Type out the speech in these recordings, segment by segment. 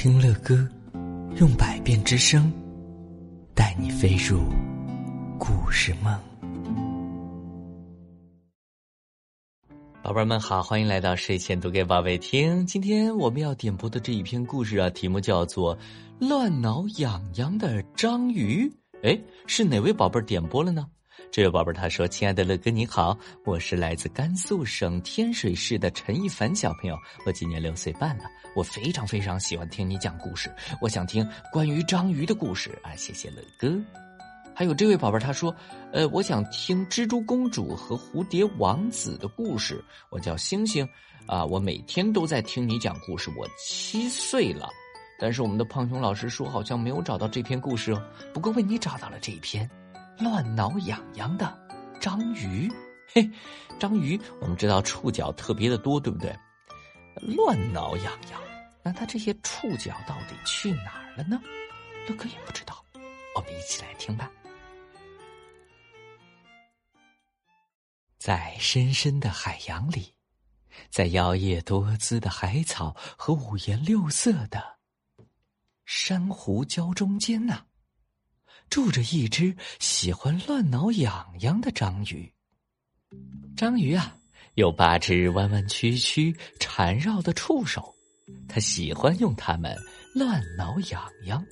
听乐歌，用百变之声，带你飞入故事梦。宝贝们好，欢迎来到睡前读给宝贝听。今天我们要点播的这一篇故事啊，题目叫做《乱挠痒痒的章鱼》。哎，是哪位宝贝点播了呢？这位宝贝他说：“亲爱的乐哥你好，我是来自甘肃省天水市的陈一凡小朋友，我今年六岁半了。我非常非常喜欢听你讲故事，我想听关于章鱼的故事啊！谢谢乐哥。还有这位宝贝他说：呃，我想听蜘蛛公主和蝴蝶王子的故事。我叫星星啊，我每天都在听你讲故事。我七岁了，但是我们的胖熊老师说好像没有找到这篇故事哦。不过为你找到了这一篇。”乱挠痒痒的章鱼，嘿，章鱼，我们知道触角特别的多，对不对？乱挠痒痒，那它这些触角到底去哪儿了呢？乐哥也不知道，我们一起来听吧。在深深的海洋里，在摇曳多姿的海草和五颜六色的珊瑚礁中间呢。住着一只喜欢乱挠痒痒的章鱼。章鱼啊，有八只弯弯曲曲、缠绕的触手，它喜欢用它们乱挠痒痒。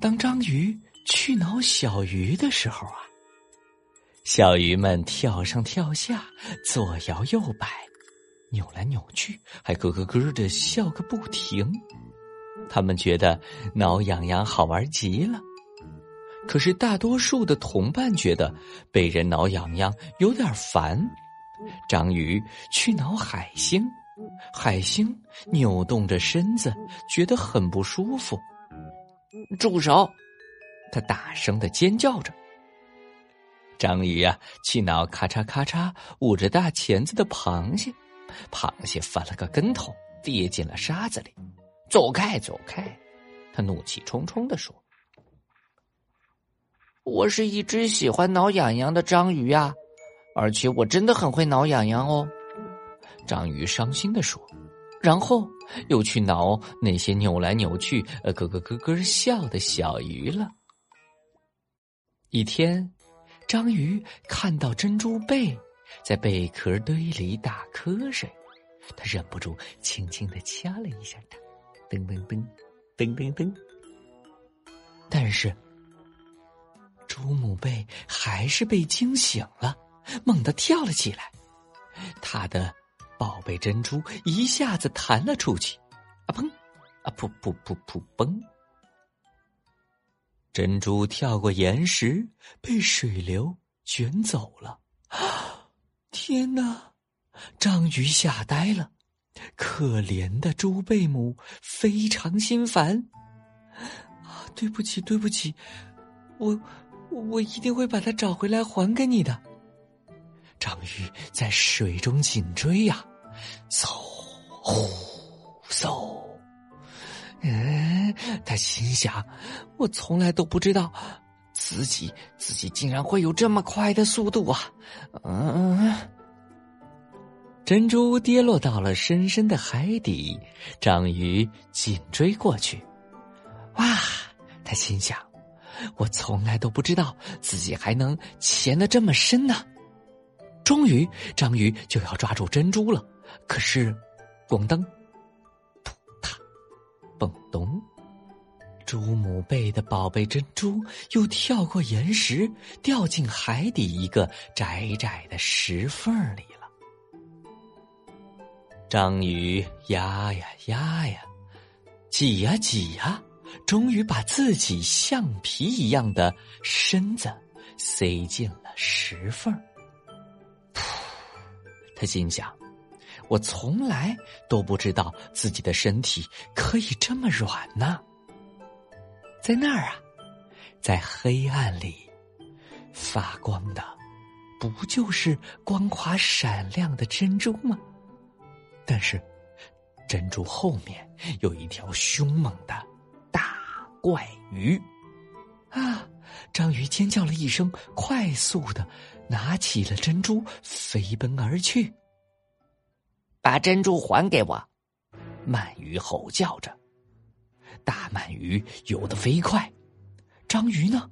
当章鱼去挠小鱼的时候啊，小鱼们跳上跳下，左摇右摆，扭来扭去，还咯咯咯的笑个不停。他们觉得挠痒痒好玩极了，可是大多数的同伴觉得被人挠痒痒有点烦。章鱼去挠海星，海星扭动着身子，觉得很不舒服。住手！他大声的尖叫着。章鱼呀，去挠咔嚓咔嚓捂着大钳子的螃蟹，螃蟹翻了个跟头，跌进了沙子里。走开，走开！他怒气冲冲的说：“我是一只喜欢挠痒痒的章鱼啊，而且我真的很会挠痒痒哦。”章鱼伤心的说，然后又去挠那些扭来扭去、呃咯咯咯咯笑的小鱼了。一天，章鱼看到珍珠贝在贝壳堆里打瞌睡，他忍不住轻轻的掐了一下它。噔噔噔，噔噔噔。但是，朱母贝还是被惊醒了，猛地跳了起来。他的宝贝珍珠一下子弹了出去，啊砰！啊噗噗噗噗嘣！珍珠跳过岩石，被水流卷走了。天哪！章鱼吓呆了。可怜的猪贝母非常心烦，啊，对不起，对不起，我我一定会把它找回来还给你的。章鱼在水中紧追呀，嗖呼嗖，嗯，他心想，我从来都不知道自己自己竟然会有这么快的速度啊，嗯。珍珠跌落到了深深的海底，章鱼紧追过去。哇！他心想：“我从来都不知道自己还能潜得这么深呢。”终于，章鱼就要抓住珍珠了。可是，咣当，扑嗒，蹦咚，珠母贝的宝贝珍珠又跳过岩石，掉进海底一个窄窄的石缝里了。章鱼压呀压呀，挤呀挤呀，终于把自己橡皮一样的身子塞进了石缝噗！他心想：“我从来都不知道自己的身体可以这么软呢。”在那儿啊，在黑暗里发光的，不就是光滑闪亮的珍珠吗？但是，珍珠后面有一条凶猛的大怪鱼，啊！章鱼尖叫了一声，快速的拿起了珍珠，飞奔而去。把珍珠还给我！鳗鱼吼叫着。大鳗鱼游得飞快，章鱼呢？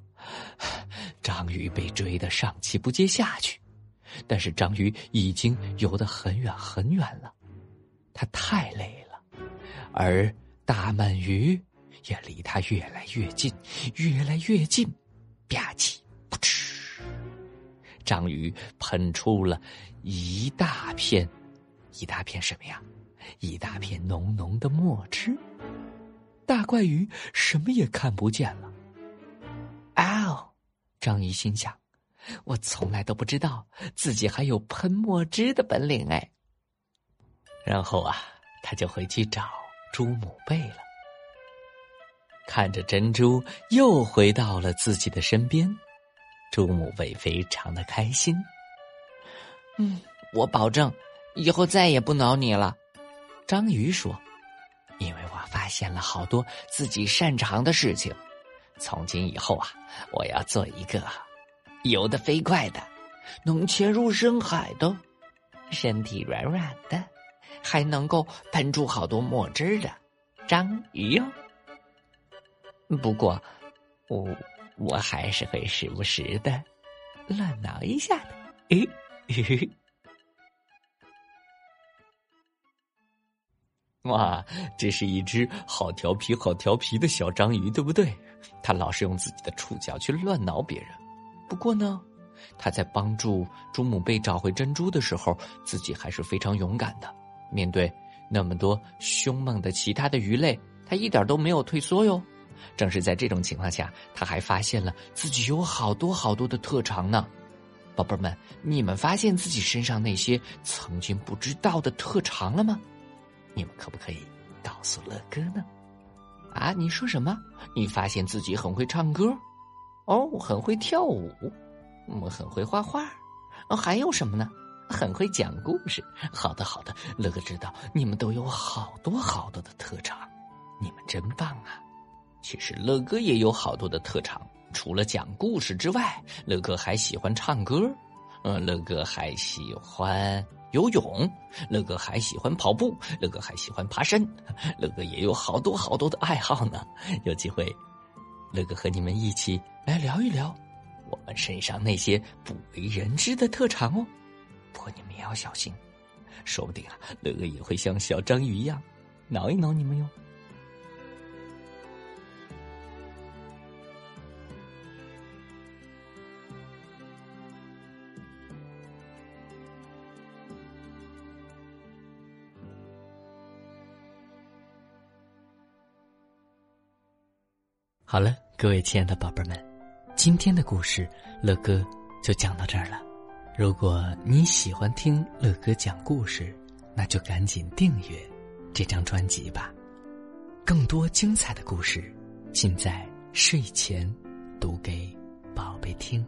章鱼被追得上气不接下去，但是章鱼已经游得很远很远了，它太累了，而大鳗鱼也离他越来越近，越来越近，吧唧，噗嗤，章鱼喷出了一大片，一大片什么呀？一大片浓浓的墨汁。大怪鱼什么也看不见了。哦，章鱼心想：“我从来都不知道自己还有喷墨汁的本领哎。”然后啊，他就回去找猪母贝了。看着珍珠又回到了自己的身边，猪母贝非常的开心。嗯，我保证以后再也不挠你了。章鱼说。因为我发现了好多自己擅长的事情，从今以后啊，我要做一个游得飞快的，能潜入深海的，身体软软的，还能够喷出好多墨汁的章鱼哦。不过，我我还是会时不时的乱挠一下的。嘿嘿。哇，这是一只好调皮、好调皮的小章鱼，对不对？它老是用自己的触角去乱挠别人。不过呢，它在帮助朱母贝找回珍珠的时候，自己还是非常勇敢的。面对那么多凶猛的其他的鱼类，它一点都没有退缩哟。正是在这种情况下，它还发现了自己有好多好多的特长呢。宝贝们，你们发现自己身上那些曾经不知道的特长了吗？你们可不可以告诉乐哥呢？啊，你说什么？你发现自己很会唱歌，哦，很会跳舞，嗯，很会画画，哦，还有什么呢？很会讲故事。好的，好的，乐哥知道你们都有好多好多的特长，你们真棒啊！其实乐哥也有好多的特长，除了讲故事之外，乐哥还喜欢唱歌，嗯，乐哥还喜欢。游泳，乐哥还喜欢跑步，乐哥还喜欢爬山，乐哥也有好多好多的爱好呢。有机会，乐哥和你们一起来聊一聊我们身上那些不为人知的特长哦。你们也要小心，说不定啊，乐哥也会像小章鱼一样挠一挠你们哟。好了，各位亲爱的宝贝们，今天的故事乐哥就讲到这儿了。如果你喜欢听乐哥讲故事，那就赶紧订阅这张专辑吧。更多精彩的故事，尽在睡前读给宝贝听。